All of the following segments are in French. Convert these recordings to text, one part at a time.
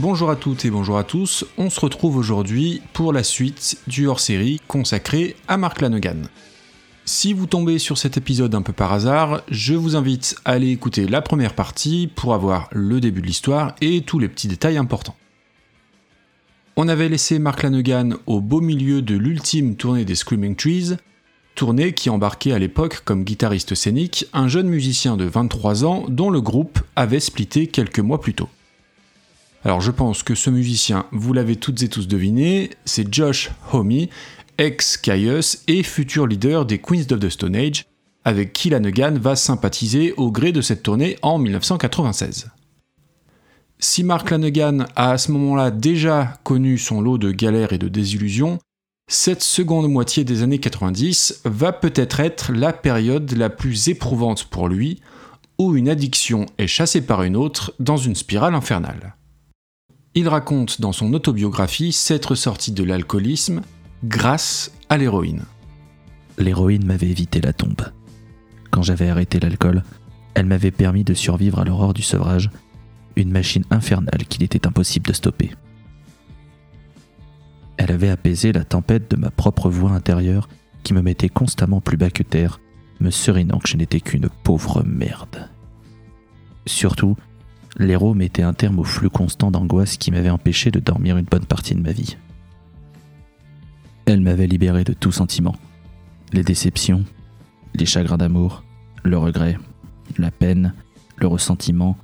Bonjour à toutes et bonjour à tous, on se retrouve aujourd'hui pour la suite du hors-série consacré à Mark Lanegan. Si vous tombez sur cet épisode un peu par hasard, je vous invite à aller écouter la première partie pour avoir le début de l'histoire et tous les petits détails importants. On avait laissé Mark Lanegan au beau milieu de l'ultime tournée des Screaming Trees, tournée qui embarquait à l'époque comme guitariste scénique un jeune musicien de 23 ans dont le groupe avait splitté quelques mois plus tôt. Alors je pense que ce musicien, vous l'avez toutes et tous deviné, c'est Josh Homme, ex-Caius et futur leader des Queens of the Stone Age, avec qui Lanegan va sympathiser au gré de cette tournée en 1996. Si Mark Lanegan a à ce moment-là déjà connu son lot de galères et de désillusions, cette seconde moitié des années 90 va peut-être être la période la plus éprouvante pour lui, où une addiction est chassée par une autre dans une spirale infernale. Il raconte dans son autobiographie s'être sorti de l'alcoolisme grâce à l'héroïne. L'héroïne m'avait évité la tombe. Quand j'avais arrêté l'alcool, elle m'avait permis de survivre à l'aurore du sevrage, une machine infernale qu'il était impossible de stopper. Elle avait apaisé la tempête de ma propre voix intérieure qui me mettait constamment plus bas que terre, me serinant que je n'étais qu'une pauvre merde. Surtout, l'héros mettait un terme au flux constant d'angoisse qui m'avait empêché de dormir une bonne partie de ma vie. Elle m'avait libéré de tout sentiment. Les déceptions, les chagrins d'amour, le regret, la peine, le ressentiment,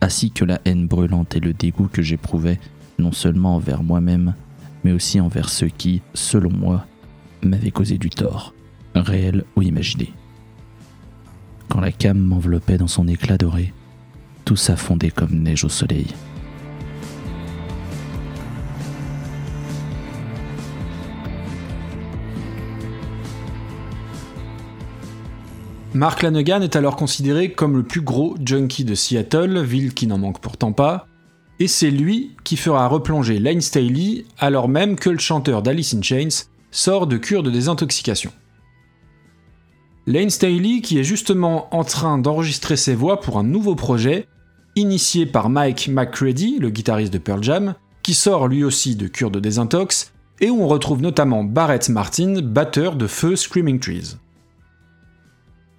ainsi que la haine brûlante et le dégoût que j'éprouvais non seulement envers moi-même, mais aussi envers ceux qui, selon moi, m'avaient causé du tort, réel ou imaginé. Quand la came m'enveloppait dans son éclat doré, tout s'affondait comme neige au soleil. Mark Lanegan est alors considéré comme le plus gros junkie de Seattle, ville qui n'en manque pourtant pas, et c'est lui qui fera replonger Lane Staley alors même que le chanteur d'Alice in Chains sort de cure de désintoxication. Lane Staley qui est justement en train d'enregistrer ses voix pour un nouveau projet initié par Mike McCready, le guitariste de Pearl Jam, qui sort lui aussi de cure de désintox, et où on retrouve notamment Barrett Martin, batteur de Feu Screaming Trees.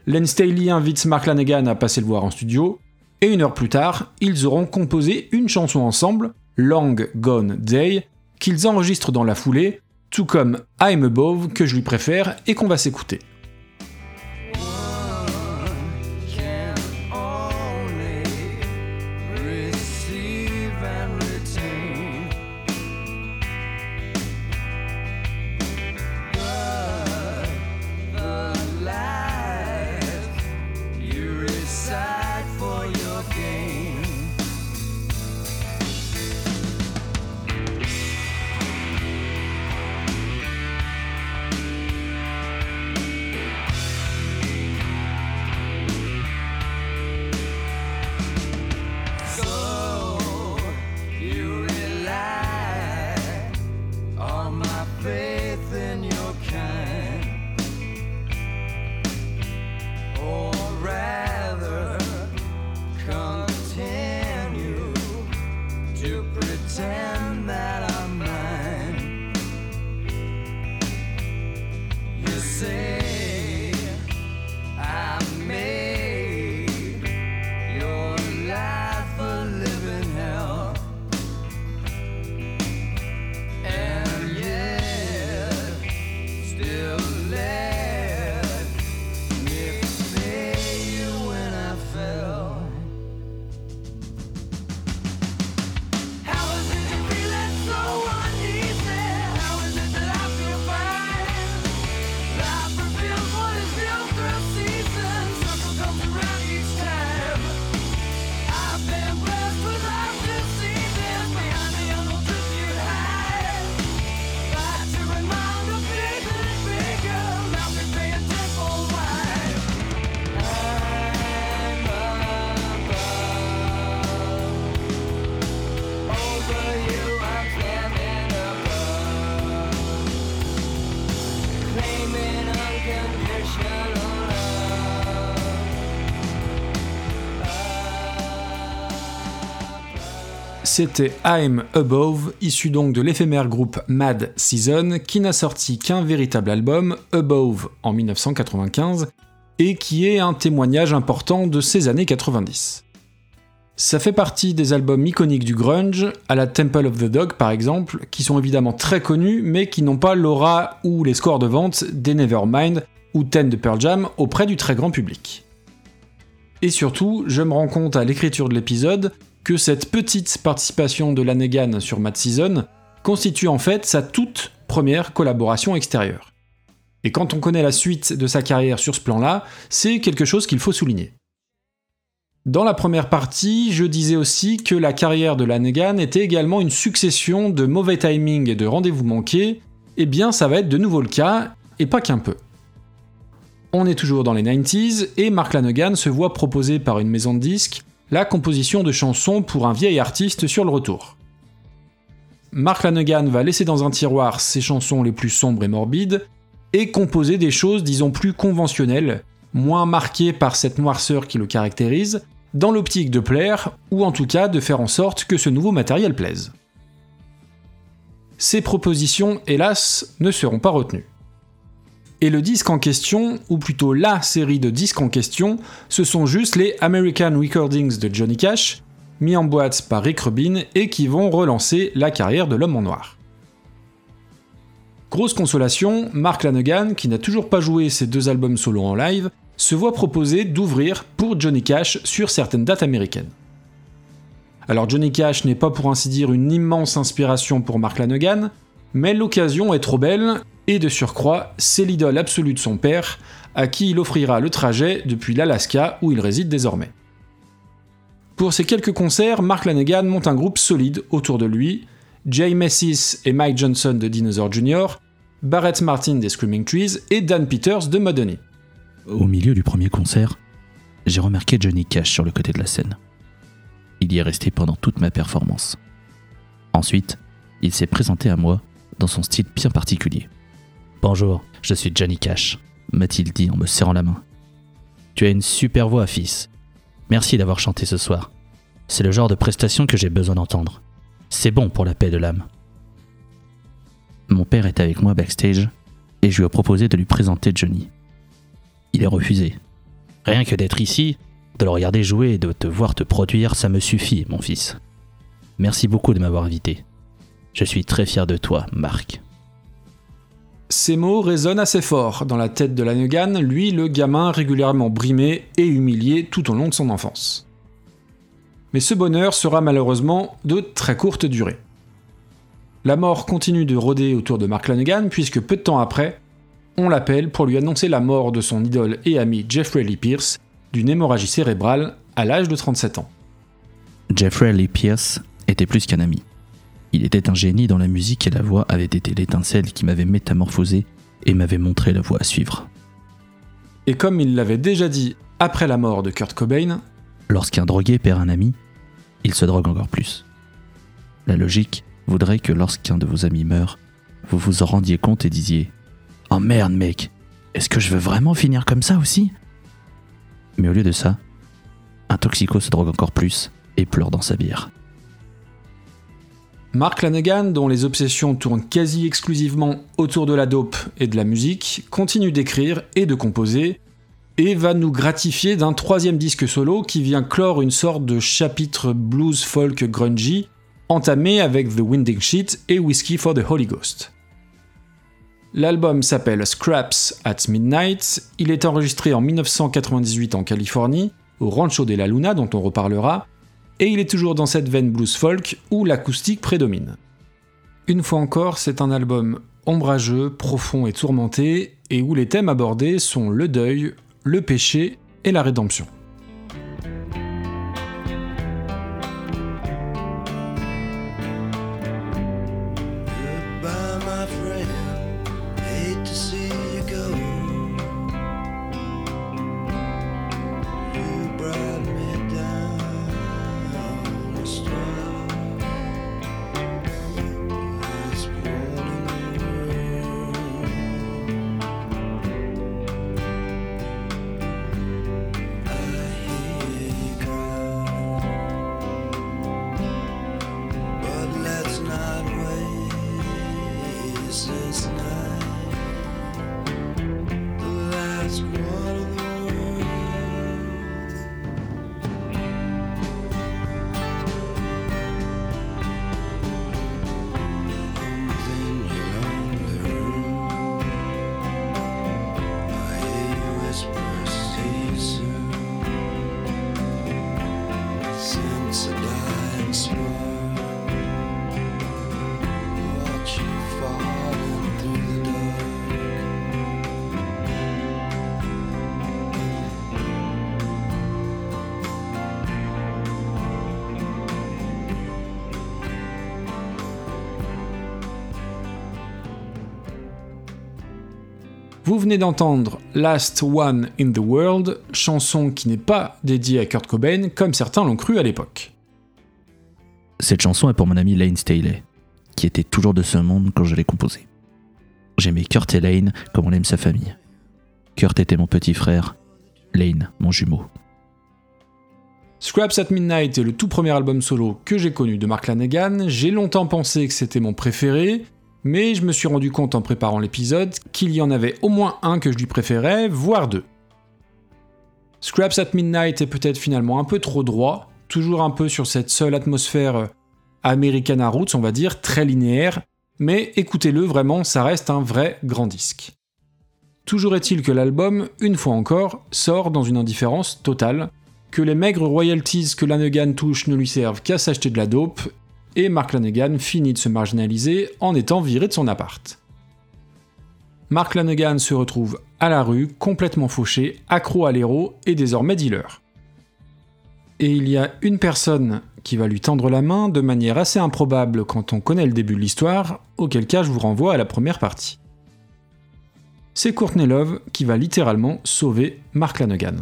Len Staley invite Mark Lanegan à passer le voir en studio, et une heure plus tard, ils auront composé une chanson ensemble, Long Gone Day, qu'ils enregistrent dans la foulée, tout comme I'm Above que je lui préfère et qu'on va s'écouter. C'était I'm Above, issu donc de l'éphémère groupe Mad Season, qui n'a sorti qu'un véritable album, Above, en 1995, et qui est un témoignage important de ces années 90. Ça fait partie des albums iconiques du grunge, à la Temple of the Dog par exemple, qui sont évidemment très connus, mais qui n'ont pas l'aura ou les scores de vente des Nevermind ou Ten de Pearl Jam auprès du très grand public. Et surtout, je me rends compte à l'écriture de l'épisode cette petite participation de Lanegan sur Mad Season constitue en fait sa toute première collaboration extérieure. Et quand on connaît la suite de sa carrière sur ce plan-là, c'est quelque chose qu'il faut souligner. Dans la première partie, je disais aussi que la carrière de Lanegan était également une succession de mauvais timings et de rendez-vous manqués, et eh bien ça va être de nouveau le cas, et pas qu'un peu. On est toujours dans les 90s, et Mark Lanegan se voit proposer par une maison de disques la composition de chansons pour un vieil artiste sur le retour. Mark Lanegan va laisser dans un tiroir ses chansons les plus sombres et morbides, et composer des choses disons plus conventionnelles, moins marquées par cette noirceur qui le caractérise, dans l'optique de plaire, ou en tout cas de faire en sorte que ce nouveau matériel plaise. Ces propositions, hélas, ne seront pas retenues. Et le disque en question, ou plutôt la série de disques en question, ce sont juste les American Recordings de Johnny Cash, mis en boîte par Rick Rubin et qui vont relancer la carrière de l'homme en noir. Grosse consolation, Mark Lanegan, qui n'a toujours pas joué ses deux albums solo en live, se voit proposer d'ouvrir pour Johnny Cash sur certaines dates américaines. Alors Johnny Cash n'est pas pour ainsi dire une immense inspiration pour Mark Lanegan, mais l'occasion est trop belle et de surcroît, c'est l'idole absolue de son père, à qui il offrira le trajet depuis l'Alaska où il réside désormais. Pour ces quelques concerts, Mark Lanegan monte un groupe solide autour de lui, Jay Messis et Mike Johnson de Dinosaur Jr., Barrett Martin des Screaming Trees et Dan Peters de Modony. Au milieu du premier concert, j'ai remarqué Johnny Cash sur le côté de la scène. Il y est resté pendant toute ma performance. Ensuite, il s'est présenté à moi dans son style bien particulier. Bonjour, je suis Johnny Cash, m'a-t-il dit en me serrant la main. Tu as une super voix, fils. Merci d'avoir chanté ce soir. C'est le genre de prestation que j'ai besoin d'entendre. C'est bon pour la paix de l'âme. Mon père est avec moi backstage et je lui ai proposé de lui présenter Johnny. Il est refusé. Rien que d'être ici, de le regarder jouer et de te voir te produire, ça me suffit, mon fils. Merci beaucoup de m'avoir invité. Je suis très fier de toi, Marc. Ces mots résonnent assez fort dans la tête de Lanegan, lui le gamin régulièrement brimé et humilié tout au long de son enfance. Mais ce bonheur sera malheureusement de très courte durée. La mort continue de rôder autour de Mark Lanegan puisque peu de temps après, on l'appelle pour lui annoncer la mort de son idole et ami Jeffrey Lee Pierce d'une hémorragie cérébrale à l'âge de 37 ans. Jeffrey Lee Pierce était plus qu'un ami. Il était un génie dans la musique et la voix avait été l'étincelle qui m'avait métamorphosé et m'avait montré la voie à suivre. Et comme il l'avait déjà dit après la mort de Kurt Cobain, lorsqu'un drogué perd un ami, il se drogue encore plus. La logique voudrait que lorsqu'un de vos amis meurt, vous vous en rendiez compte et disiez Oh merde, mec, est-ce que je veux vraiment finir comme ça aussi? Mais au lieu de ça, un toxico se drogue encore plus et pleure dans sa bière. Mark Lanegan, dont les obsessions tournent quasi exclusivement autour de la dope et de la musique, continue d'écrire et de composer, et va nous gratifier d'un troisième disque solo qui vient clore une sorte de chapitre blues folk grungy, entamé avec The Winding Sheet et Whiskey for the Holy Ghost. L'album s'appelle Scraps at Midnight, il est enregistré en 1998 en Californie, au Rancho de la Luna dont on reparlera, et il est toujours dans cette veine blues folk où l'acoustique prédomine. Une fois encore, c'est un album ombrageux, profond et tourmenté, et où les thèmes abordés sont le deuil, le péché et la rédemption. Venez d'entendre Last One in the World, chanson qui n'est pas dédiée à Kurt Cobain comme certains l'ont cru à l'époque. Cette chanson est pour mon ami Lane Staley, qui était toujours de ce monde quand je l'ai composée. J'aimais Kurt et Lane comme on aime sa famille. Kurt était mon petit frère, Lane mon jumeau. Scraps at Midnight est le tout premier album solo que j'ai connu de Mark Lanegan. J'ai longtemps pensé que c'était mon préféré, mais je me suis rendu compte en préparant l'épisode qu'il y en avait au moins un que je lui préférais, voire deux. Scraps at Midnight est peut-être finalement un peu trop droit, toujours un peu sur cette seule atmosphère euh, Americana Roots, on va dire, très linéaire, mais écoutez-le vraiment, ça reste un vrai grand disque. Toujours est-il que l'album, une fois encore, sort dans une indifférence totale, que les maigres royalties que Lanegan touche ne lui servent qu'à s'acheter de la dope, et Mark Lanegan finit de se marginaliser en étant viré de son appart. Mark Lanegan se retrouve à la rue, complètement fauché, accro à l'héros et désormais dealer. Et il y a une personne qui va lui tendre la main de manière assez improbable quand on connaît le début de l'histoire, auquel cas je vous renvoie à la première partie. C'est Courtney Love qui va littéralement sauver Mark Lanegan.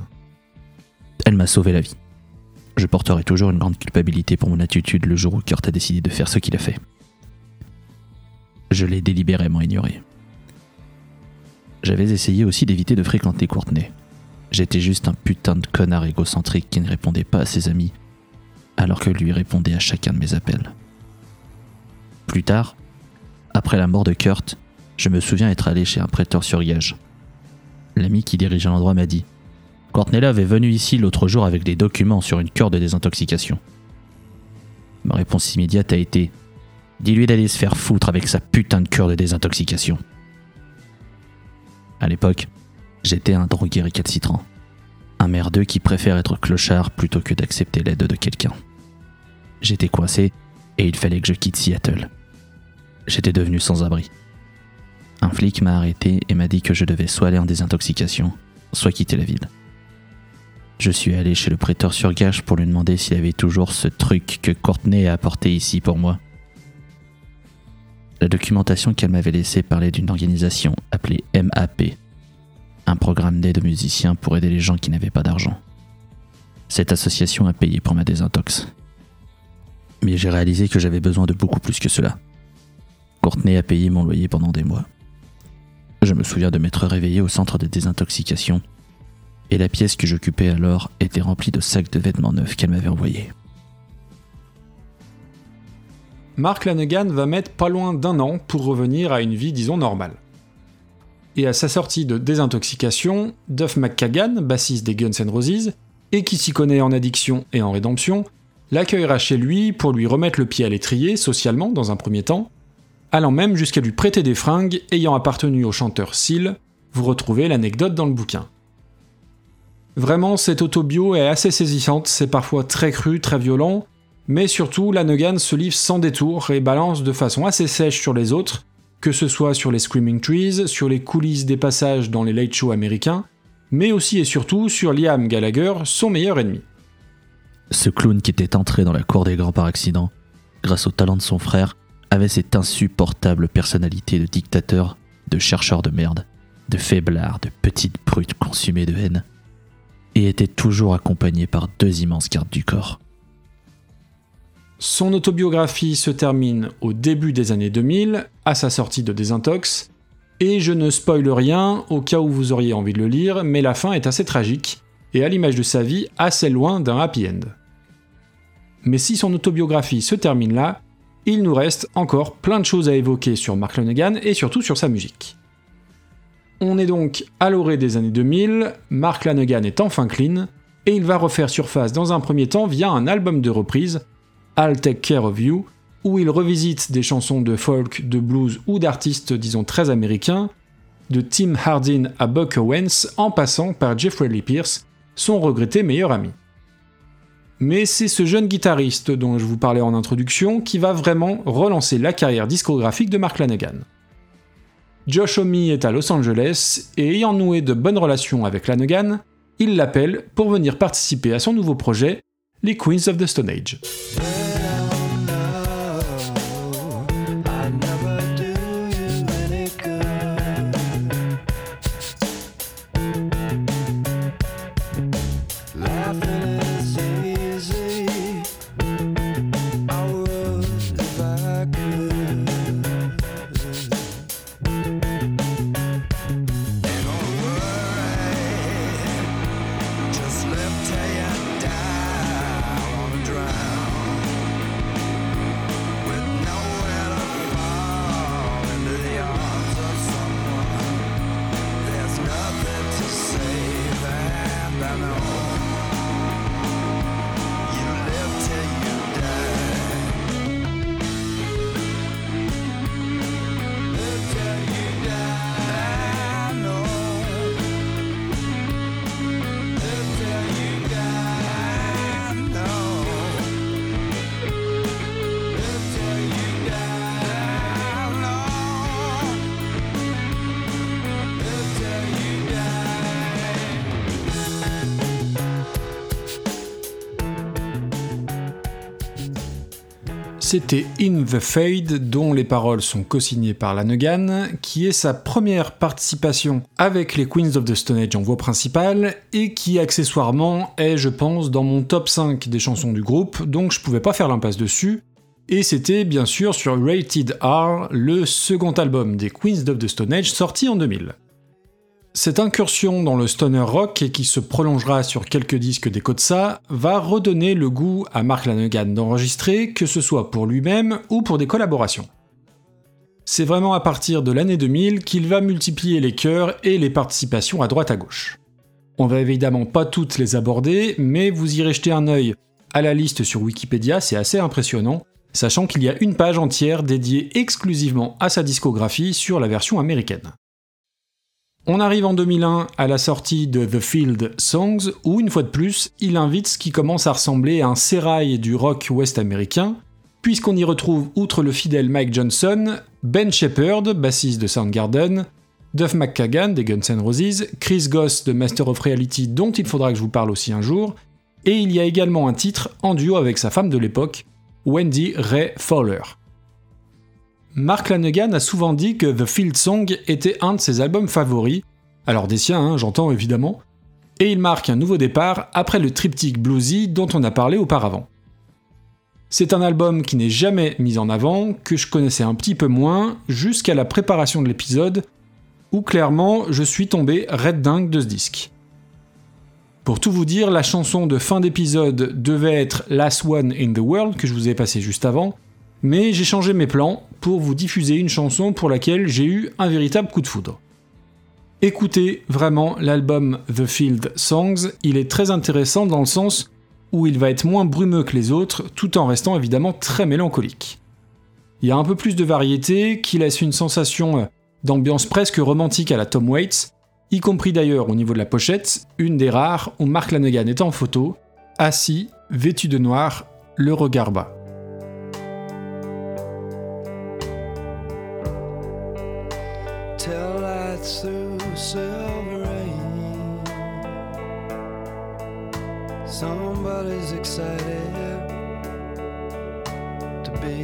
Elle m'a sauvé la vie je porterai toujours une grande culpabilité pour mon attitude le jour où Kurt a décidé de faire ce qu'il a fait. Je l'ai délibérément ignoré. J'avais essayé aussi d'éviter de fréquenter Courtney. J'étais juste un putain de connard égocentrique qui ne répondait pas à ses amis, alors que lui répondait à chacun de mes appels. Plus tard, après la mort de Kurt, je me souviens être allé chez un prêteur sur gage. L'ami qui dirigeait l'endroit m'a dit Courtney est venu ici l'autre jour avec des documents sur une cure de désintoxication. Ma réponse immédiate a été Dis-lui d'aller se faire foutre avec sa putain de cure de désintoxication. À l'époque, j'étais un drogué récalcitrant. Un merdeux qui préfère être clochard plutôt que d'accepter l'aide de quelqu'un. J'étais coincé et il fallait que je quitte Seattle. J'étais devenu sans abri. Un flic m'a arrêté et m'a dit que je devais soit aller en désintoxication, soit quitter la ville. Je suis allé chez le prêteur sur gage pour lui demander s'il avait toujours ce truc que Courtney a apporté ici pour moi. La documentation qu'elle m'avait laissée parlait d'une organisation appelée MAP, un programme d'aide aux musiciens pour aider les gens qui n'avaient pas d'argent. Cette association a payé pour ma désintox. Mais j'ai réalisé que j'avais besoin de beaucoup plus que cela. Courtney a payé mon loyer pendant des mois. Je me souviens de m'être réveillé au centre de désintoxication et la pièce que j'occupais alors était remplie de sacs de vêtements neufs qu'elle m'avait envoyés. Mark Lanegan va mettre pas loin d'un an pour revenir à une vie, disons, normale. Et à sa sortie de désintoxication, Duff McKagan, bassiste des Guns N' Roses, et qui s'y connaît en addiction et en rédemption, l'accueillera chez lui pour lui remettre le pied à l'étrier, socialement dans un premier temps, allant même jusqu'à lui prêter des fringues ayant appartenu au chanteur Seal, vous retrouvez l'anecdote dans le bouquin. Vraiment, cette autobio est assez saisissante, c'est parfois très cru, très violent, mais surtout, Lanegan se livre sans détour et balance de façon assez sèche sur les autres, que ce soit sur les Screaming Trees, sur les coulisses des passages dans les late shows américains, mais aussi et surtout sur Liam Gallagher, son meilleur ennemi. Ce clown qui était entré dans la cour des grands par accident, grâce au talent de son frère, avait cette insupportable personnalité de dictateur, de chercheur de merde, de faiblard, de petite brute consumée de haine, et était toujours accompagné par deux immenses gardes du corps. Son autobiographie se termine au début des années 2000, à sa sortie de Désintox, et je ne spoile rien au cas où vous auriez envie de le lire, mais la fin est assez tragique, et à l'image de sa vie, assez loin d'un happy end. Mais si son autobiographie se termine là, il nous reste encore plein de choses à évoquer sur Mark Lanegan et surtout sur sa musique. On est donc à l'orée des années 2000, Mark Lanegan est enfin clean, et il va refaire surface dans un premier temps via un album de reprise, I'll Take Care of You, où il revisite des chansons de folk, de blues ou d'artistes disons très américains, de Tim Hardin à Buck Owens en passant par Jeffrey Lee Pierce, son regretté meilleur ami. mais c'est ce jeune guitariste dont je vous parlais en introduction qui va vraiment relancer la carrière discographique de Mark Lanegan. Josh Homme est à Los Angeles et ayant noué de bonnes relations avec Lanegan, il l'appelle pour venir participer à son nouveau projet, les Queens of the Stone Age. C'était In the Fade, dont les paroles sont co-signées par Lanegan, qui est sa première participation avec les Queens of the Stone Age en voix principale, et qui accessoirement est, je pense, dans mon top 5 des chansons du groupe, donc je pouvais pas faire l'impasse dessus. Et c'était bien sûr sur Rated R, le second album des Queens of the Stone Age sorti en 2000. Cette incursion dans le stoner rock, et qui se prolongera sur quelques disques des ça, va redonner le goût à Mark Lanegan d'enregistrer, que ce soit pour lui-même ou pour des collaborations. C'est vraiment à partir de l'année 2000 qu'il va multiplier les chœurs et les participations à droite à gauche. On va évidemment pas toutes les aborder, mais vous irez jeter un œil à la liste sur Wikipédia, c'est assez impressionnant, sachant qu'il y a une page entière dédiée exclusivement à sa discographie sur la version américaine. On arrive en 2001 à la sortie de The Field Songs, où une fois de plus, il invite ce qui commence à ressembler à un sérail du rock ouest américain, puisqu'on y retrouve, outre le fidèle Mike Johnson, Ben Shepard, bassiste de Soundgarden, Duff McKagan des Guns N' Roses, Chris Goss de Master of Reality dont il faudra que je vous parle aussi un jour, et il y a également un titre en duo avec sa femme de l'époque, Wendy Ray Fowler. Mark Lanegan a souvent dit que The Field Song était un de ses albums favoris, alors des siens, hein, j'entends évidemment, et il marque un nouveau départ après le triptyque bluesy dont on a parlé auparavant. C'est un album qui n'est jamais mis en avant, que je connaissais un petit peu moins, jusqu'à la préparation de l'épisode, où clairement je suis tombé red dingue de ce disque. Pour tout vous dire, la chanson de fin d'épisode devait être Last One in the World que je vous ai passé juste avant, mais j'ai changé mes plans pour vous diffuser une chanson pour laquelle j'ai eu un véritable coup de foudre. Écoutez vraiment l'album The Field Songs, il est très intéressant dans le sens où il va être moins brumeux que les autres tout en restant évidemment très mélancolique. Il y a un peu plus de variété qui laisse une sensation d'ambiance presque romantique à la Tom Waits, y compris d'ailleurs au niveau de la pochette, une des rares où Mark Lanegan est en photo, assis, vêtu de noir, le regard bas. Somebody's excited to be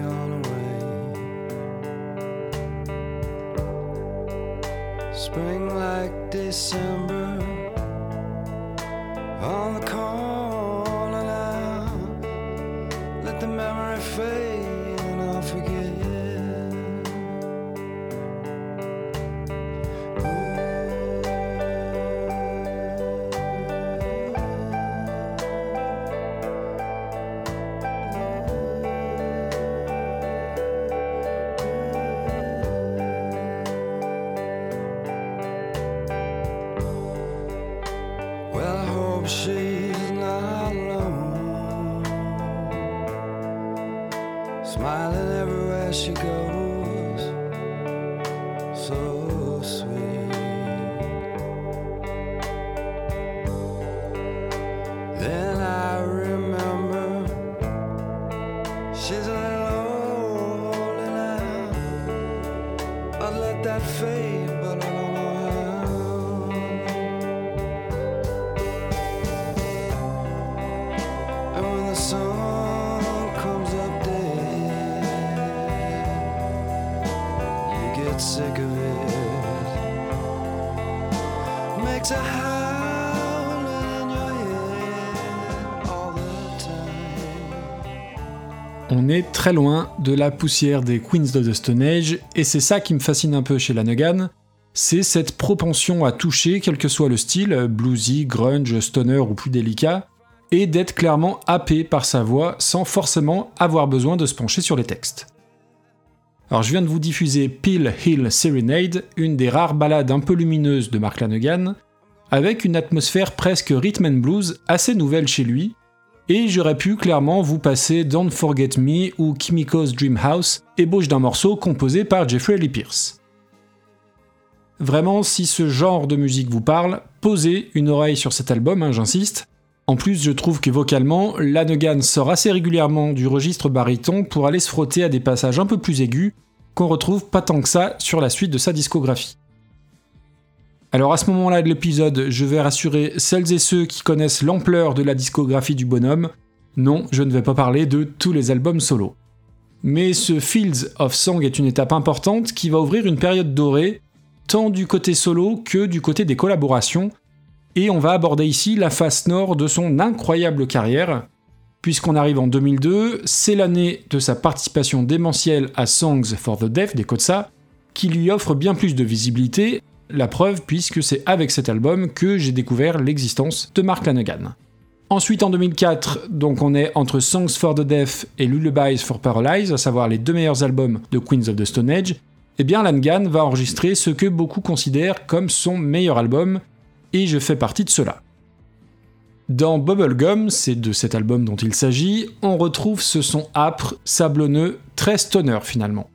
gone away. Spring like December on the corner now. Let the memory fade chiseling all and out. I'd let that fade. Très loin de la poussière des Queens of the Stone Age, et c'est ça qui me fascine un peu chez Lanegan, c'est cette propension à toucher, quel que soit le style, bluesy, grunge, stoner ou plus délicat, et d'être clairement happé par sa voix sans forcément avoir besoin de se pencher sur les textes. Alors je viens de vous diffuser Peel Hill Serenade, une des rares ballades un peu lumineuses de Mark Lanegan, avec une atmosphère presque rhythm and blues assez nouvelle chez lui, et j'aurais pu clairement vous passer Don't Forget Me ou Kimiko's Dream House, ébauche d'un morceau composé par Jeffrey Lee Pierce. Vraiment, si ce genre de musique vous parle, posez une oreille sur cet album, hein, j'insiste. En plus, je trouve que vocalement, Lanegan sort assez régulièrement du registre baryton pour aller se frotter à des passages un peu plus aigus qu'on retrouve pas tant que ça sur la suite de sa discographie. Alors à ce moment-là de l'épisode, je vais rassurer celles et ceux qui connaissent l'ampleur de la discographie du bonhomme. Non, je ne vais pas parler de tous les albums solo. Mais ce Fields of Song est une étape importante qui va ouvrir une période dorée, tant du côté solo que du côté des collaborations, et on va aborder ici la face nord de son incroyable carrière, puisqu'on arrive en 2002, c'est l'année de sa participation démentielle à Songs for the Deaf des Kotsa, qui lui offre bien plus de visibilité la preuve, puisque c'est avec cet album que j'ai découvert l'existence de Mark Lanegan. Ensuite, en 2004, donc on est entre Songs for the Deaf et Lullabies for Paralyze, à savoir les deux meilleurs albums de Queens of the Stone Age, eh bien Lanegan va enregistrer ce que beaucoup considèrent comme son meilleur album, et je fais partie de cela. Dans Bubblegum, c'est de cet album dont il s'agit, on retrouve ce son âpre, sablonneux, très stoner finalement.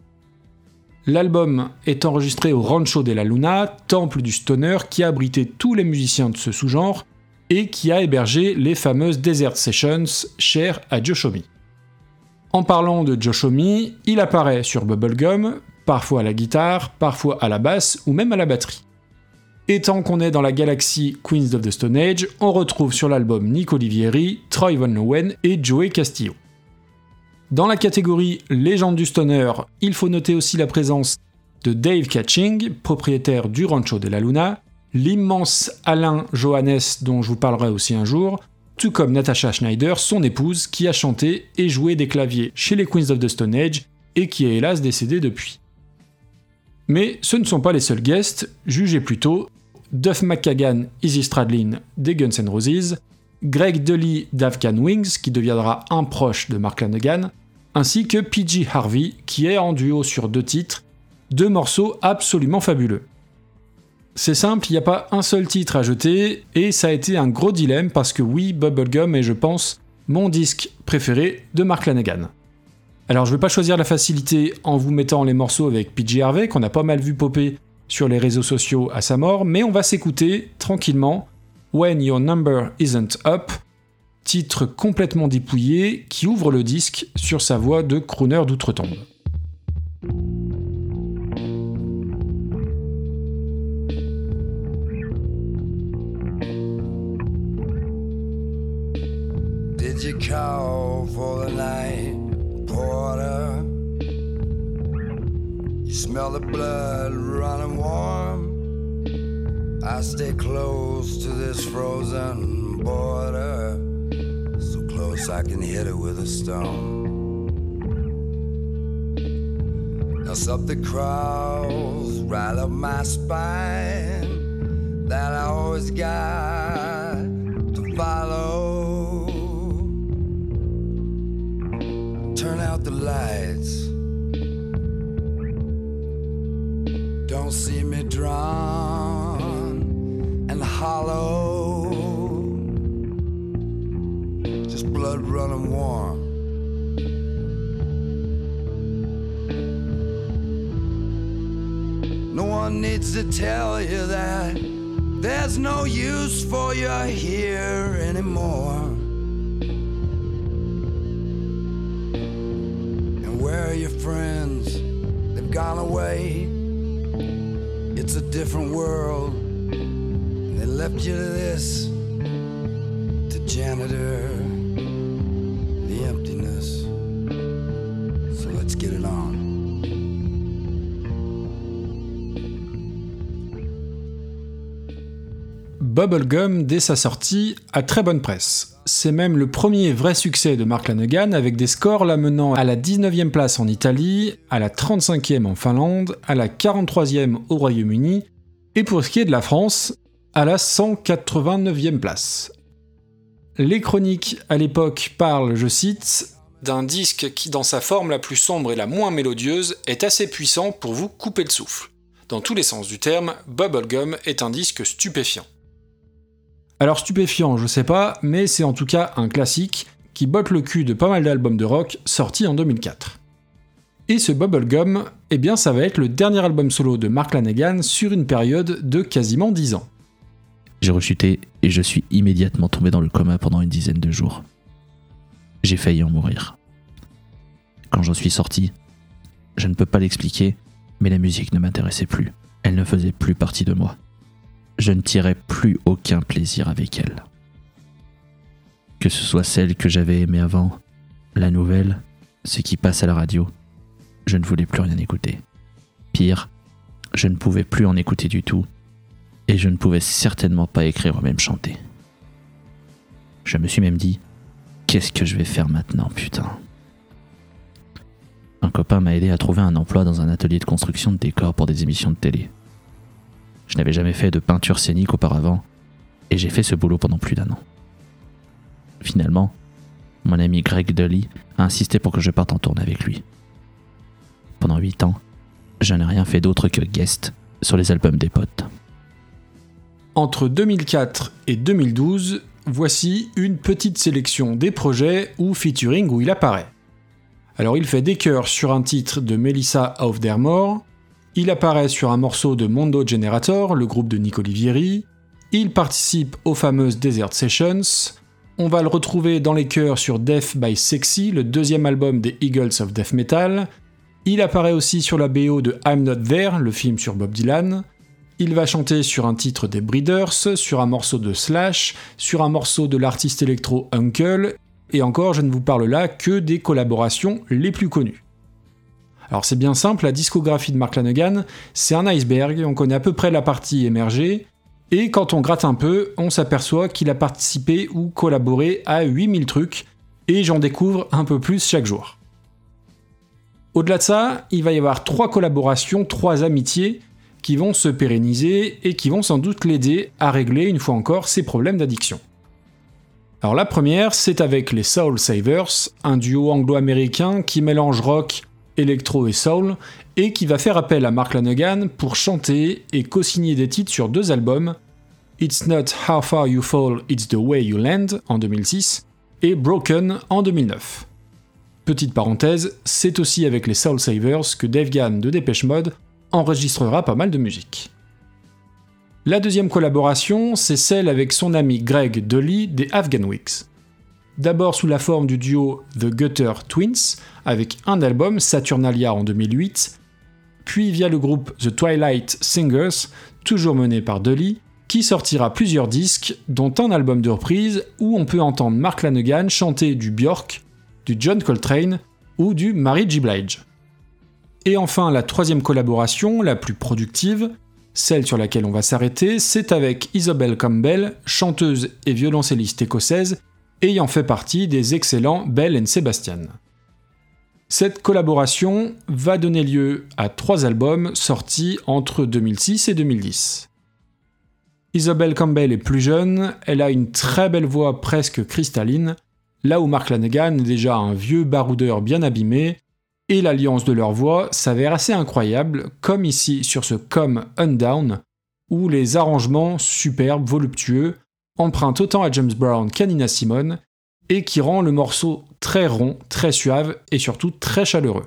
L'album est enregistré au Rancho de la Luna, temple du stoner qui a abrité tous les musiciens de ce sous-genre et qui a hébergé les fameuses Desert Sessions chères à Joshomi. En parlant de Joshomi, il apparaît sur Bubblegum, parfois à la guitare, parfois à la basse ou même à la batterie. Et tant qu'on est dans la galaxie Queens of the Stone Age, on retrouve sur l'album Nick Olivieri, Troy Van Lowen et Joey Castillo. Dans la catégorie Légende du Stoner, il faut noter aussi la présence de Dave Catching, propriétaire du Rancho de la Luna, l'immense Alain Johannes dont je vous parlerai aussi un jour, tout comme Natasha Schneider, son épouse, qui a chanté et joué des claviers chez les Queens of the Stone Age et qui est hélas décédée depuis. Mais ce ne sont pas les seuls guests, jugez plutôt Duff McKagan, Izzy Stradlin des Guns N' Roses, Greg Dully d'Afghan Wings, qui deviendra un proche de Mark Lanegan, ainsi que PG Harvey, qui est en duo sur deux titres, deux morceaux absolument fabuleux. C'est simple, il n'y a pas un seul titre à jeter, et ça a été un gros dilemme parce que oui, Bubblegum est, je pense, mon disque préféré de Mark Lanegan. Alors je ne vais pas choisir la facilité en vous mettant les morceaux avec PG Harvey, qu'on a pas mal vu popper sur les réseaux sociaux à sa mort, mais on va s'écouter tranquillement When Your Number Isn't Up, titre complètement dépouillé qui ouvre le disque sur sa voix de crooner d'outre-tombe. Did you call for the night, porter? You smell the blood running warm. I stay close to this frozen border. Close, I can hit it with a stone. Now something crawls right up my spine that I always got to follow. Turn out the lights. Don't see me drawn and hollow. Blood running warm. No one needs to tell you that there's no use for you here anymore. And where are your friends? They've gone away. It's a different world. And they left you to this, to janitor. Bubblegum dès sa sortie a très bonne presse. C'est même le premier vrai succès de Mark Lanegan avec des scores l'amenant à la 19e place en Italie, à la 35e en Finlande, à la 43e au Royaume-Uni, et pour ce qui est de la France, à la 189e place. Les chroniques à l'époque parlent, je cite, d'un disque qui, dans sa forme la plus sombre et la moins mélodieuse, est assez puissant pour vous couper le souffle. Dans tous les sens du terme, Bubblegum est un disque stupéfiant. Alors stupéfiant, je sais pas, mais c'est en tout cas un classique qui botte le cul de pas mal d'albums de rock sortis en 2004. Et ce Bubblegum, eh bien ça va être le dernier album solo de Mark Lanegan sur une période de quasiment 10 ans. J'ai rechuté et je suis immédiatement tombé dans le coma pendant une dizaine de jours. J'ai failli en mourir. Quand j'en suis sorti, je ne peux pas l'expliquer, mais la musique ne m'intéressait plus. Elle ne faisait plus partie de moi. Je ne tirais plus aucun plaisir avec elle. Que ce soit celle que j'avais aimée avant, la nouvelle, ce qui passe à la radio, je ne voulais plus rien écouter. Pire, je ne pouvais plus en écouter du tout et je ne pouvais certainement pas écrire ou même chanter. Je me suis même dit, qu'est-ce que je vais faire maintenant, putain? Un copain m'a aidé à trouver un emploi dans un atelier de construction de décors pour des émissions de télé. Je n'avais jamais fait de peinture scénique auparavant, et j'ai fait ce boulot pendant plus d'un an. Finalement, mon ami Greg Dully a insisté pour que je parte en tournée avec lui. Pendant 8 ans, je n'ai rien fait d'autre que guest sur les albums des potes. Entre 2004 et 2012, voici une petite sélection des projets ou featuring où il apparaît. Alors il fait des chœurs sur un titre de Melissa Aufdermore, il apparaît sur un morceau de Mondo Generator, le groupe de Nick Olivieri, il participe aux fameuses Desert Sessions, on va le retrouver dans les chœurs sur Death by Sexy, le deuxième album des Eagles of Death Metal, il apparaît aussi sur la BO de I'm Not There, le film sur Bob Dylan, il va chanter sur un titre des Breeders, sur un morceau de Slash, sur un morceau de l'artiste électro Uncle, et encore je ne vous parle là que des collaborations les plus connues. Alors c'est bien simple, la discographie de Mark Lanegan, c'est un iceberg, on connaît à peu près la partie émergée, et quand on gratte un peu, on s'aperçoit qu'il a participé ou collaboré à 8000 trucs, et j'en découvre un peu plus chaque jour. Au-delà de ça, il va y avoir trois collaborations, trois amitiés, qui vont se pérenniser et qui vont sans doute l'aider à régler une fois encore ses problèmes d'addiction. Alors la première, c'est avec les Soul Savers, un duo anglo-américain qui mélange rock, électro et soul, et qui va faire appel à Mark Lanegan pour chanter et co-signer des titres sur deux albums, It's Not How Far You Fall, It's the Way You Land en 2006, et Broken en 2009. Petite parenthèse, c'est aussi avec les Soul Savers que Dave Gann de Dépêche Mode enregistrera pas mal de musique. La deuxième collaboration, c'est celle avec son ami Greg Dolly des Afghan Weeks. D'abord sous la forme du duo The Gutter Twins, avec un album, Saturnalia en 2008, puis via le groupe The Twilight Singers, toujours mené par Dolly, qui sortira plusieurs disques, dont un album de reprise où on peut entendre Mark Lanegan chanter du Björk, du John Coltrane ou du Mary G. Blige. Et enfin, la troisième collaboration, la plus productive, celle sur laquelle on va s'arrêter, c'est avec Isobel Campbell, chanteuse et violoncelliste écossaise, ayant fait partie des excellents Bell and Sebastian. Cette collaboration va donner lieu à trois albums sortis entre 2006 et 2010. Isobel Campbell est plus jeune, elle a une très belle voix presque cristalline, là où Mark Lanegan est déjà un vieux baroudeur bien abîmé, et l'alliance de leurs voix s'avère assez incroyable, comme ici sur ce Come Undown, où les arrangements superbes, voluptueux, empruntent autant à James Brown qu'à Nina Simone, et qui rend le morceau très rond, très suave et surtout très chaleureux.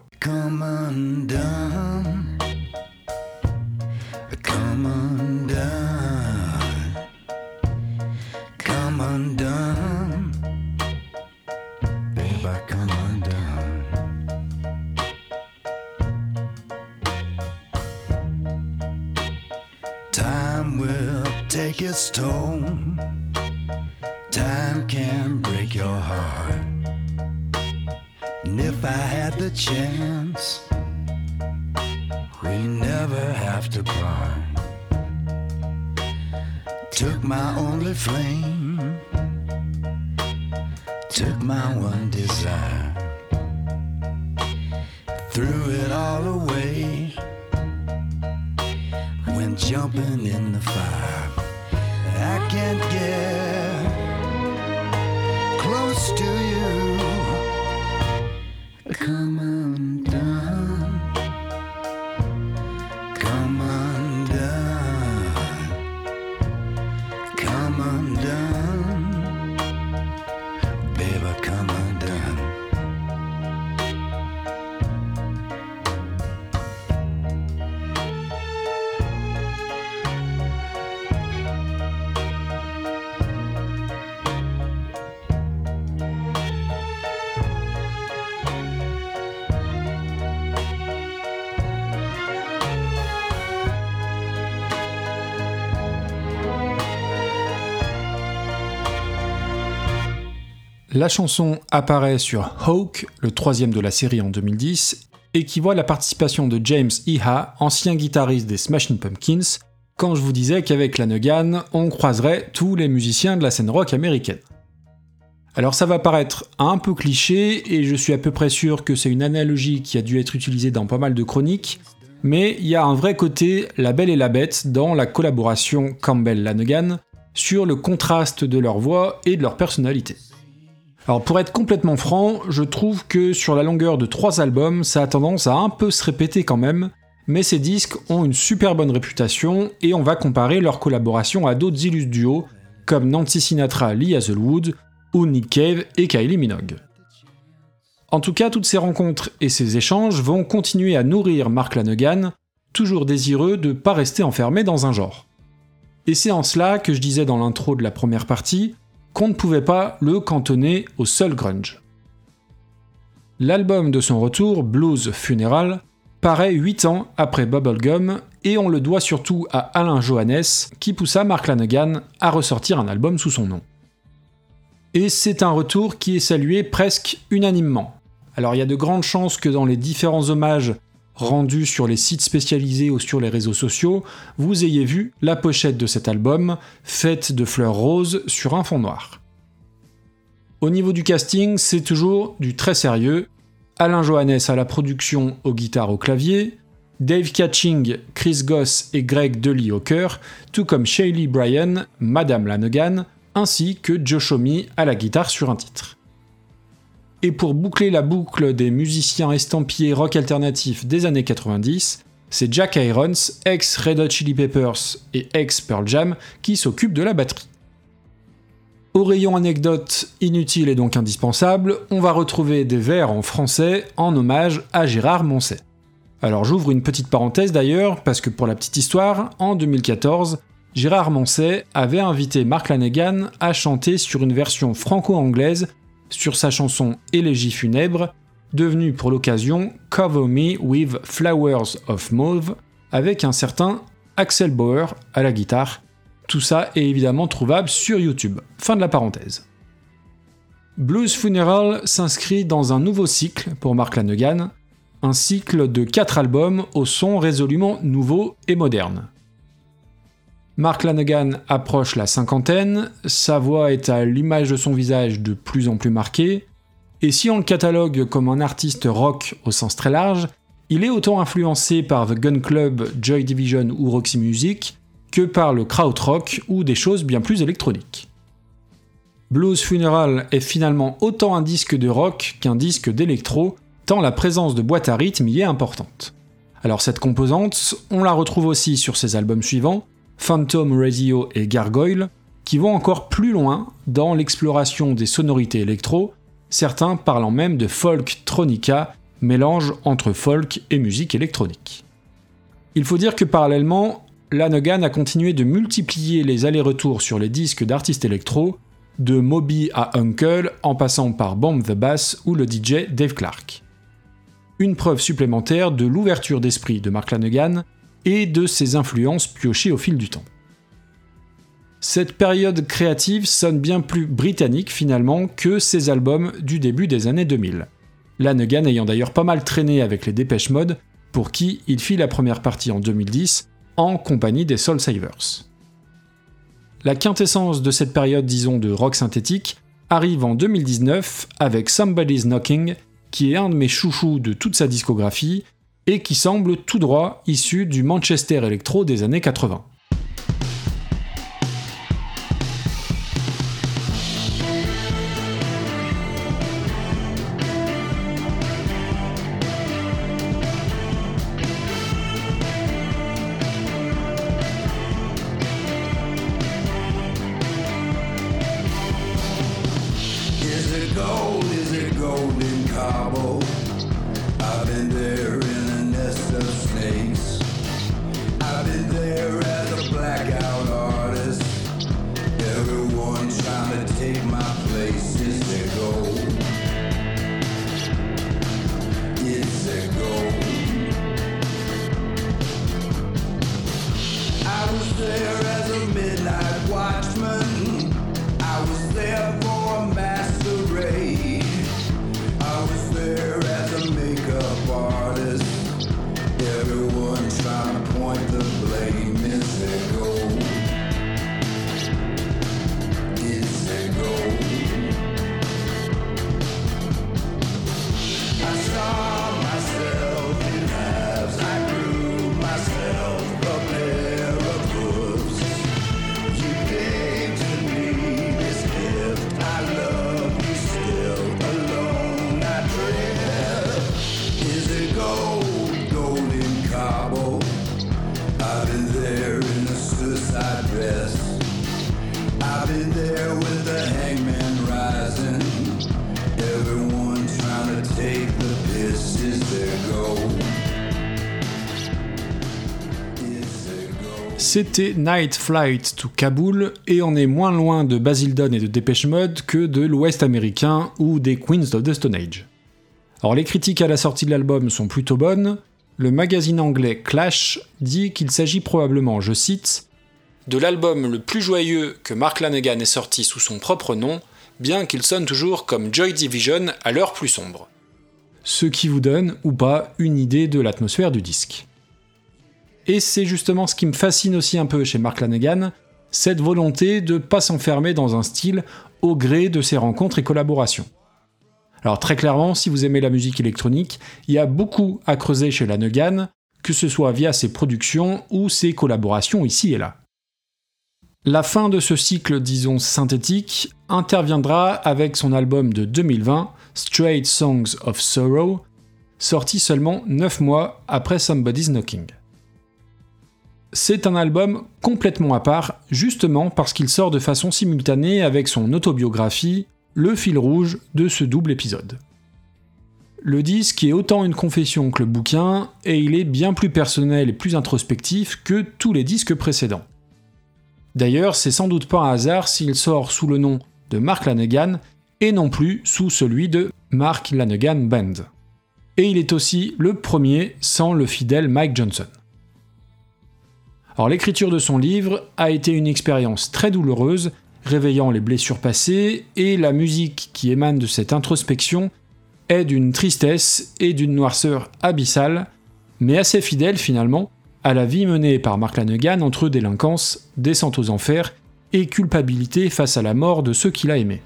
Can break your heart. And if I had the chance, we never have to part. Took my only flame, took my one desire, threw it all away. When jumping in the fire, I can't get to you. Come undone, La chanson apparaît sur Hawk, le troisième de la série en 2010, et qui voit la participation de James Iha, ancien guitariste des Smashing Pumpkins, quand je vous disais qu'avec Lanegan, on croiserait tous les musiciens de la scène rock américaine. Alors ça va paraître un peu cliché, et je suis à peu près sûr que c'est une analogie qui a dû être utilisée dans pas mal de chroniques, mais il y a un vrai côté La Belle et la Bête dans la collaboration Campbell-Lanegan sur le contraste de leur voix et de leur personnalité. Alors pour être complètement franc, je trouve que sur la longueur de trois albums, ça a tendance à un peu se répéter quand même, mais ces disques ont une super bonne réputation et on va comparer leur collaboration à d'autres illustres duos comme Nancy Sinatra, Lee Hazelwood ou Nick Cave et Kylie Minogue. En tout cas, toutes ces rencontres et ces échanges vont continuer à nourrir Mark Lanegan, toujours désireux de pas rester enfermé dans un genre. Et c'est en cela que je disais dans l'intro de la première partie qu'on ne pouvait pas le cantonner au seul grunge. L'album de son retour, Blues Funeral, paraît 8 ans après Bubblegum et on le doit surtout à Alain Johannes qui poussa Mark Lanegan à ressortir un album sous son nom. Et c'est un retour qui est salué presque unanimement. Alors il y a de grandes chances que dans les différents hommages rendus sur les sites spécialisés ou sur les réseaux sociaux, vous ayez vu la pochette de cet album, faite de fleurs roses sur un fond noir. Au niveau du casting, c'est toujours du très sérieux. Alain Johannes à la production aux guitares au clavier, Dave Catching, Chris Goss et Greg Dely au chœur, tout comme Shaylee Bryan, Madame Lanegan, ainsi que Joe Homme à la guitare sur un titre. Et pour boucler la boucle des musiciens estampillés rock alternatif des années 90, c'est Jack Irons, ex Red Hot Chili Peppers et ex Pearl Jam, qui s'occupe de la batterie. Au rayon anecdote inutile et donc indispensable, on va retrouver des vers en français en hommage à Gérard Moncey. Alors j'ouvre une petite parenthèse d'ailleurs, parce que pour la petite histoire, en 2014, Gérard Moncey avait invité Mark Lanegan à chanter sur une version franco-anglaise sur sa chanson Élégie funèbre, devenue pour l'occasion Cover Me with Flowers of Mauve, avec un certain Axel Bauer à la guitare. Tout ça est évidemment trouvable sur YouTube. Fin de la parenthèse. Blues Funeral s'inscrit dans un nouveau cycle pour Mark Lanegan, un cycle de 4 albums au son résolument nouveau et moderne. Mark Lanegan approche la cinquantaine, sa voix est à l'image de son visage de plus en plus marquée, et si on le catalogue comme un artiste rock au sens très large, il est autant influencé par The Gun Club, Joy Division ou Roxy Music que par le krautrock ou des choses bien plus électroniques. Blues Funeral est finalement autant un disque de rock qu'un disque d'électro, tant la présence de boîte à rythme y est importante. Alors cette composante, on la retrouve aussi sur ses albums suivants, Phantom Radio et Gargoyle, qui vont encore plus loin dans l'exploration des sonorités électro, certains parlant même de folk tronica, mélange entre folk et musique électronique. Il faut dire que parallèlement, Lanegan a continué de multiplier les allers-retours sur les disques d'artistes électro, de Moby à Uncle, en passant par Bomb the Bass ou le DJ Dave Clark. Une preuve supplémentaire de l'ouverture d'esprit de Mark Lanegan et de ses influences piochées au fil du temps. Cette période créative sonne bien plus britannique finalement que ses albums du début des années 2000. Lanegan ayant d'ailleurs pas mal traîné avec les Dépêche Mode, pour qui il fit la première partie en 2010 en compagnie des Soul Savers. La quintessence de cette période, disons, de rock synthétique arrive en 2019 avec Somebody's Knocking, qui est un de mes chouchous de toute sa discographie et qui semble tout droit issu du Manchester Electro des années 80. Is? C'était Night Flight to Kaboul, et on est moins loin de Basildon et de Dépêche Mode que de l'Ouest américain ou des Queens of the Stone Age. Alors les critiques à la sortie de l'album sont plutôt bonnes, le magazine anglais Clash dit qu'il s'agit probablement, je cite, de l'album le plus joyeux que Mark Lanegan ait sorti sous son propre nom, bien qu'il sonne toujours comme Joy Division à l'heure plus sombre. Ce qui vous donne, ou pas, une idée de l'atmosphère du disque. Et c'est justement ce qui me fascine aussi un peu chez Mark Lanegan, cette volonté de pas s'enfermer dans un style au gré de ses rencontres et collaborations. Alors très clairement, si vous aimez la musique électronique, il y a beaucoup à creuser chez Lanegan, que ce soit via ses productions ou ses collaborations ici et là. La fin de ce cycle, disons synthétique, interviendra avec son album de 2020, Straight Songs of Sorrow, sorti seulement 9 mois après Somebody's Knocking. C'est un album complètement à part, justement parce qu'il sort de façon simultanée avec son autobiographie, le fil rouge de ce double épisode. Le disque est autant une confession que le bouquin, et il est bien plus personnel et plus introspectif que tous les disques précédents. D'ailleurs, c'est sans doute pas un hasard s'il sort sous le nom de Mark Lanegan et non plus sous celui de Mark Lanegan Band. Et il est aussi le premier sans le fidèle Mike Johnson. L'écriture de son livre a été une expérience très douloureuse, réveillant les blessures passées, et la musique qui émane de cette introspection est d'une tristesse et d'une noirceur abyssale, mais assez fidèle finalement à la vie menée par Mark Lanegan entre délinquance, descente aux enfers et culpabilité face à la mort de ceux qu'il a aimés.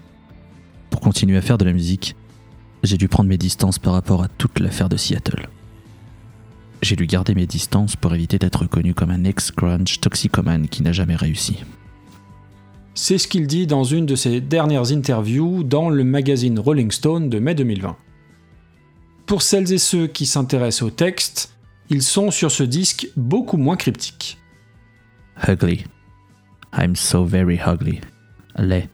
Pour continuer à faire de la musique, j'ai dû prendre mes distances par rapport à toute l'affaire de Seattle. J'ai dû garder mes distances pour éviter d'être connu comme un ex-grunge toxicomane qui n'a jamais réussi. C'est ce qu'il dit dans une de ses dernières interviews dans le magazine Rolling Stone de mai 2020. Pour celles et ceux qui s'intéressent au texte, ils sont sur ce disque beaucoup moins cryptiques. Ugly. I'm so very ugly. Laid.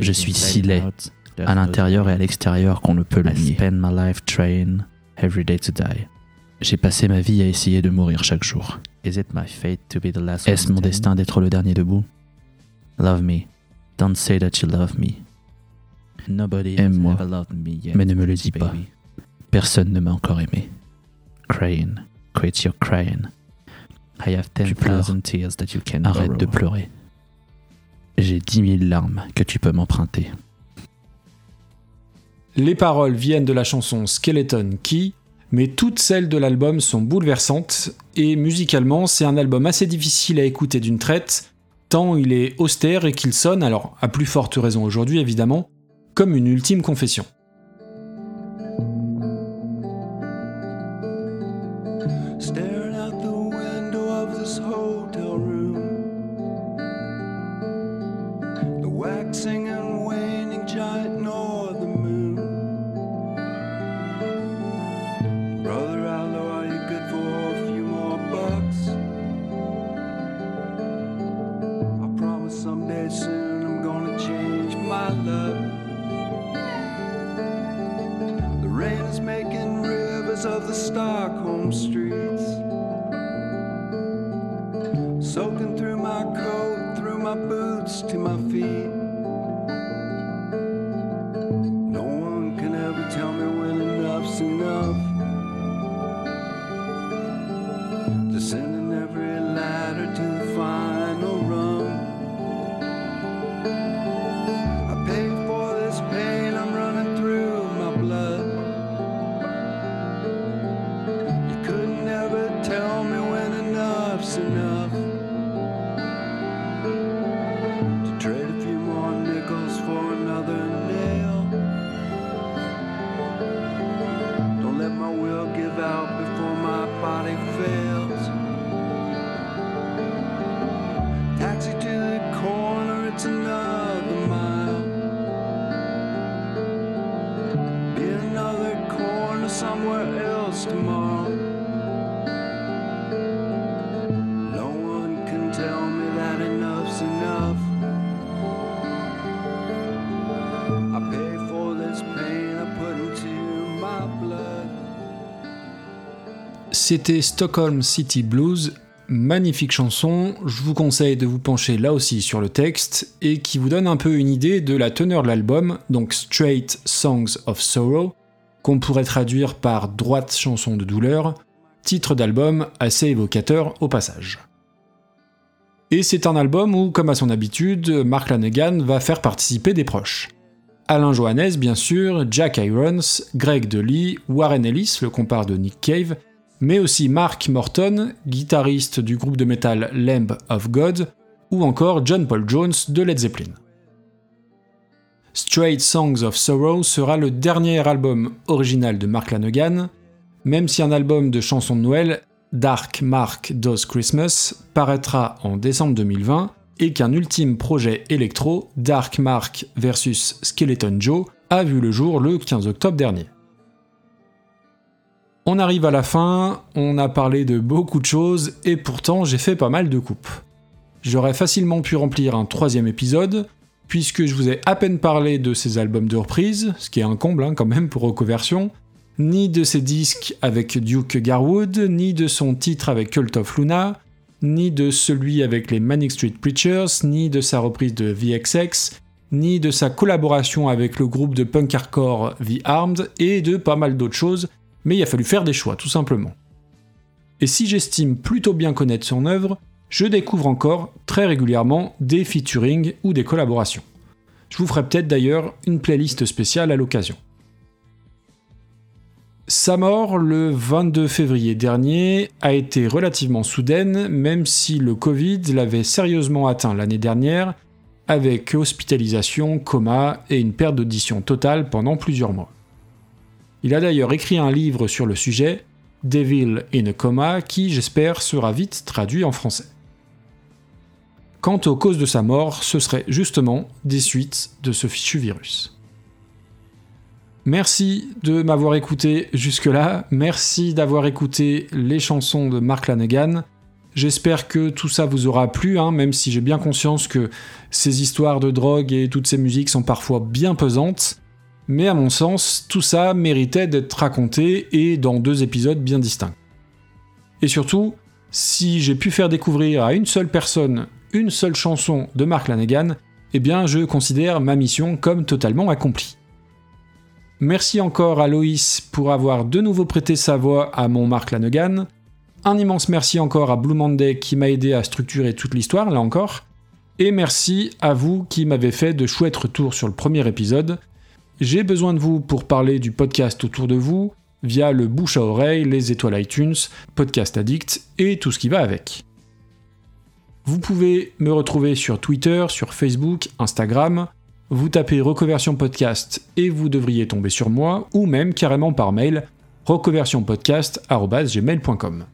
Je suis si laid, à l'intérieur et à l'extérieur qu'on ne peut le nier. my life trying every day to die. J'ai passé ma vie à essayer de mourir chaque jour. Est-ce mon destin d'être le dernier debout? Love me. Don't say that you love me. Aime-moi, mais ne me le dis pas. Personne ne m'a encore aimé. Crying. Quit your crying. I have tu pleures. That you can Arrête de pleurer. J'ai dix mille larmes que tu peux m'emprunter. Les paroles viennent de la chanson Skeleton Key, mais toutes celles de l'album sont bouleversantes, et musicalement c'est un album assez difficile à écouter d'une traite, tant il est austère et qu'il sonne, alors à plus forte raison aujourd'hui évidemment, comme une ultime confession. C'était Stockholm City Blues, magnifique chanson, je vous conseille de vous pencher là aussi sur le texte, et qui vous donne un peu une idée de la teneur de l'album, donc Straight Songs of Sorrow, qu'on pourrait traduire par Droite chanson de douleur, titre d'album assez évocateur au passage. Et c'est un album où, comme à son habitude, Mark Lanegan va faire participer des proches. Alain Johannes, bien sûr, Jack Irons, Greg DeLee, Warren Ellis, le compare de Nick Cave, mais aussi Mark Morton, guitariste du groupe de métal Lamb of God, ou encore John Paul Jones de Led Zeppelin. Straight Songs of Sorrow sera le dernier album original de Mark Lanegan, même si un album de chansons de Noël, Dark Mark Does Christmas, paraîtra en décembre 2020 et qu'un ultime projet électro, Dark Mark vs Skeleton Joe, a vu le jour le 15 octobre dernier. On arrive à la fin, on a parlé de beaucoup de choses et pourtant j'ai fait pas mal de coupes. J'aurais facilement pu remplir un troisième épisode, puisque je vous ai à peine parlé de ces albums de reprise, ce qui est un comble hein, quand même pour Recoversion, ni de ses disques avec Duke Garwood, ni de son titre avec Cult of Luna, ni de celui avec les Manic Street Preachers, ni de sa reprise de VXX, ni de sa collaboration avec le groupe de punk hardcore The Armed, et de pas mal d'autres choses, mais il a fallu faire des choix, tout simplement. Et si j'estime plutôt bien connaître son œuvre, je découvre encore très régulièrement des featuring ou des collaborations. Je vous ferai peut-être d'ailleurs une playlist spéciale à l'occasion. Sa mort le 22 février dernier a été relativement soudaine, même si le Covid l'avait sérieusement atteint l'année dernière, avec hospitalisation, coma et une perte d'audition totale pendant plusieurs mois. Il a d'ailleurs écrit un livre sur le sujet, Devil in a Coma, qui j'espère sera vite traduit en français. Quant aux causes de sa mort, ce serait justement des suites de ce fichu virus. Merci de m'avoir écouté jusque-là, merci d'avoir écouté les chansons de Mark Lanegan. J'espère que tout ça vous aura plu, hein, même si j'ai bien conscience que ces histoires de drogue et toutes ces musiques sont parfois bien pesantes. Mais à mon sens, tout ça méritait d'être raconté et dans deux épisodes bien distincts. Et surtout, si j'ai pu faire découvrir à une seule personne une seule chanson de Mark Lanegan, eh bien je considère ma mission comme totalement accomplie. Merci encore à Loïs pour avoir de nouveau prêté sa voix à mon Mark Lanegan. Un immense merci encore à Blue Monday qui m'a aidé à structurer toute l'histoire, là encore. Et merci à vous qui m'avez fait de chouettes retours sur le premier épisode. J'ai besoin de vous pour parler du podcast autour de vous, via le bouche à oreille, les étoiles iTunes, Podcast Addict et tout ce qui va avec. Vous pouvez me retrouver sur Twitter, sur Facebook, Instagram. Vous tapez Reconversion Podcast et vous devriez tomber sur moi, ou même carrément par mail reconversionpodcast.gmail.com.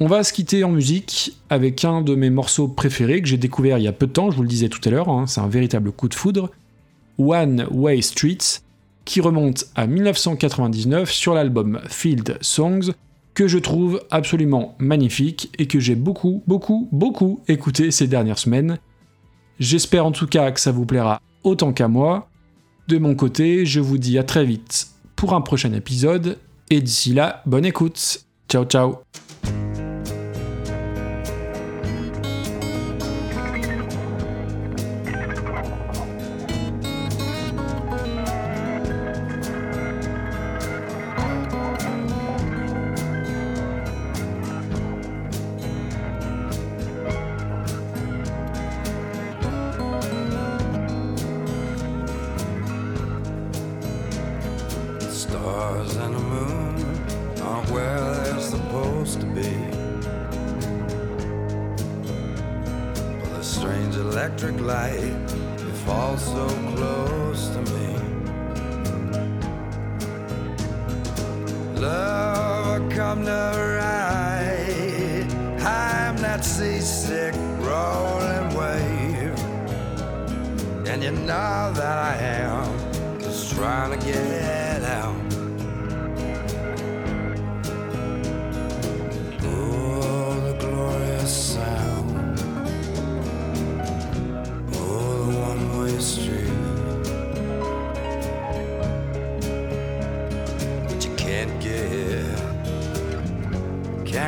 On va se quitter en musique avec un de mes morceaux préférés que j'ai découvert il y a peu de temps, je vous le disais tout à l'heure, hein, c'est un véritable coup de foudre, One Way Streets, qui remonte à 1999 sur l'album Field Songs, que je trouve absolument magnifique et que j'ai beaucoup, beaucoup, beaucoup écouté ces dernières semaines. J'espère en tout cas que ça vous plaira autant qu'à moi. De mon côté, je vous dis à très vite pour un prochain épisode, et d'ici là, bonne écoute. Ciao ciao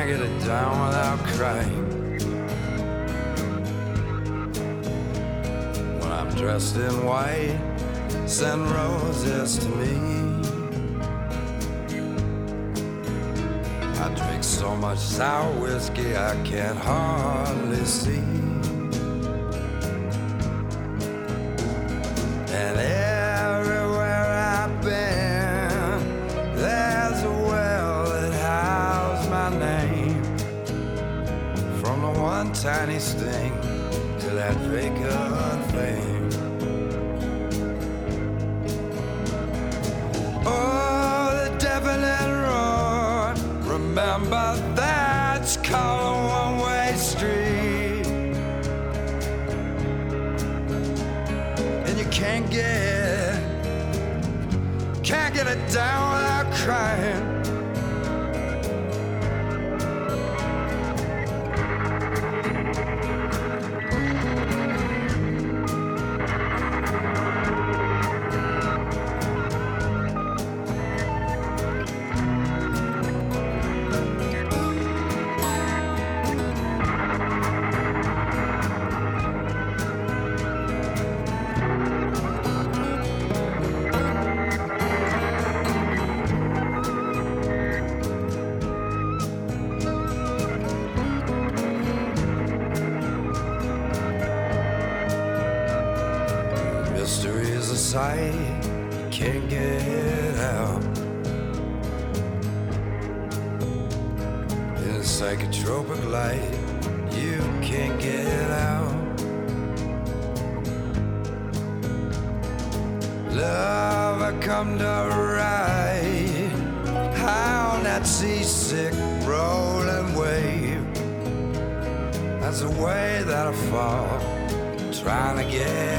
get it down without crying. When I'm dressed in white, send roses to me. I drink so much sour whiskey I can't hardly see. Sight, can't get out. In a psychotropic light, you can't get out. Love, I come to ride. How on that seasick rolling wave. That's the way that I fall, trying to get